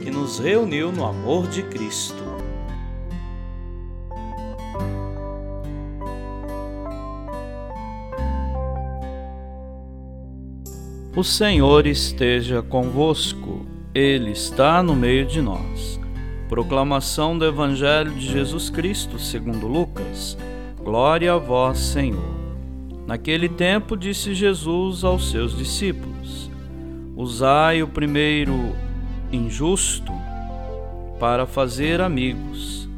que nos reuniu no amor de Cristo. O Senhor esteja convosco, Ele está no meio de nós. Proclamação do Evangelho de Jesus Cristo, segundo Lucas. Glória a vós, Senhor. Naquele tempo disse Jesus aos seus discípulos: Usai o primeiro injusto para fazer amigos,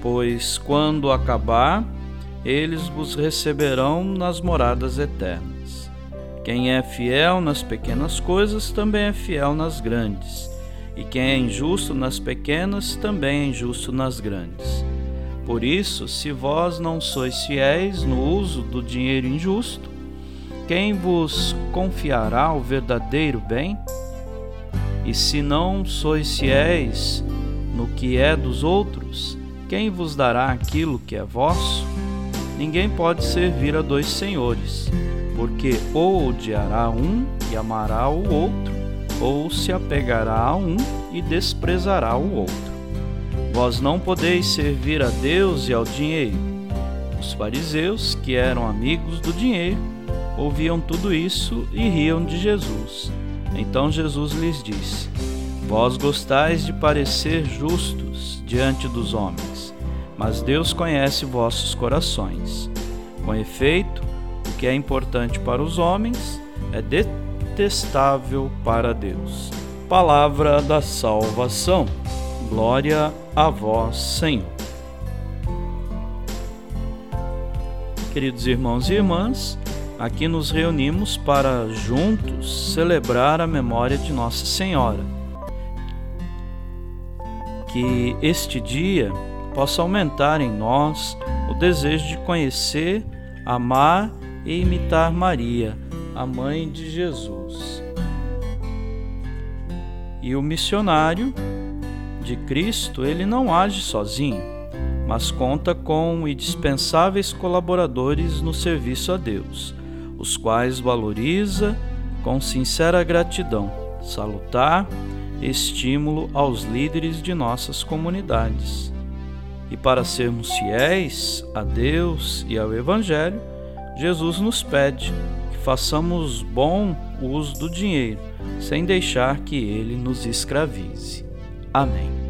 pois quando acabar, eles vos receberão nas moradas eternas. Quem é fiel nas pequenas coisas também é fiel nas grandes, e quem é injusto nas pequenas também é injusto nas grandes. Por isso, se vós não sois fiéis no uso do dinheiro injusto, quem vos confiará o verdadeiro bem? E se não sois fiéis no que é dos outros, quem vos dará aquilo que é vosso? Ninguém pode servir a dois senhores, porque ou odiará um e amará o outro, ou se apegará a um e desprezará o outro. Vós não podeis servir a Deus e ao dinheiro. Os fariseus, que eram amigos do dinheiro, ouviam tudo isso e riam de Jesus. Então Jesus lhes disse: Vós gostais de parecer justos diante dos homens, mas Deus conhece vossos corações. Com efeito, o que é importante para os homens é detestável para Deus. Palavra da salvação. Glória a vós, Senhor. Queridos irmãos e irmãs, Aqui nos reunimos para juntos celebrar a memória de Nossa Senhora. Que este dia possa aumentar em nós o desejo de conhecer, amar e imitar Maria, a mãe de Jesus. E o missionário de Cristo, ele não age sozinho, mas conta com indispensáveis colaboradores no serviço a Deus os quais valoriza com sincera gratidão, salutar estímulo aos líderes de nossas comunidades. E para sermos fiéis a Deus e ao Evangelho, Jesus nos pede que façamos bom uso do dinheiro, sem deixar que ele nos escravize. Amém.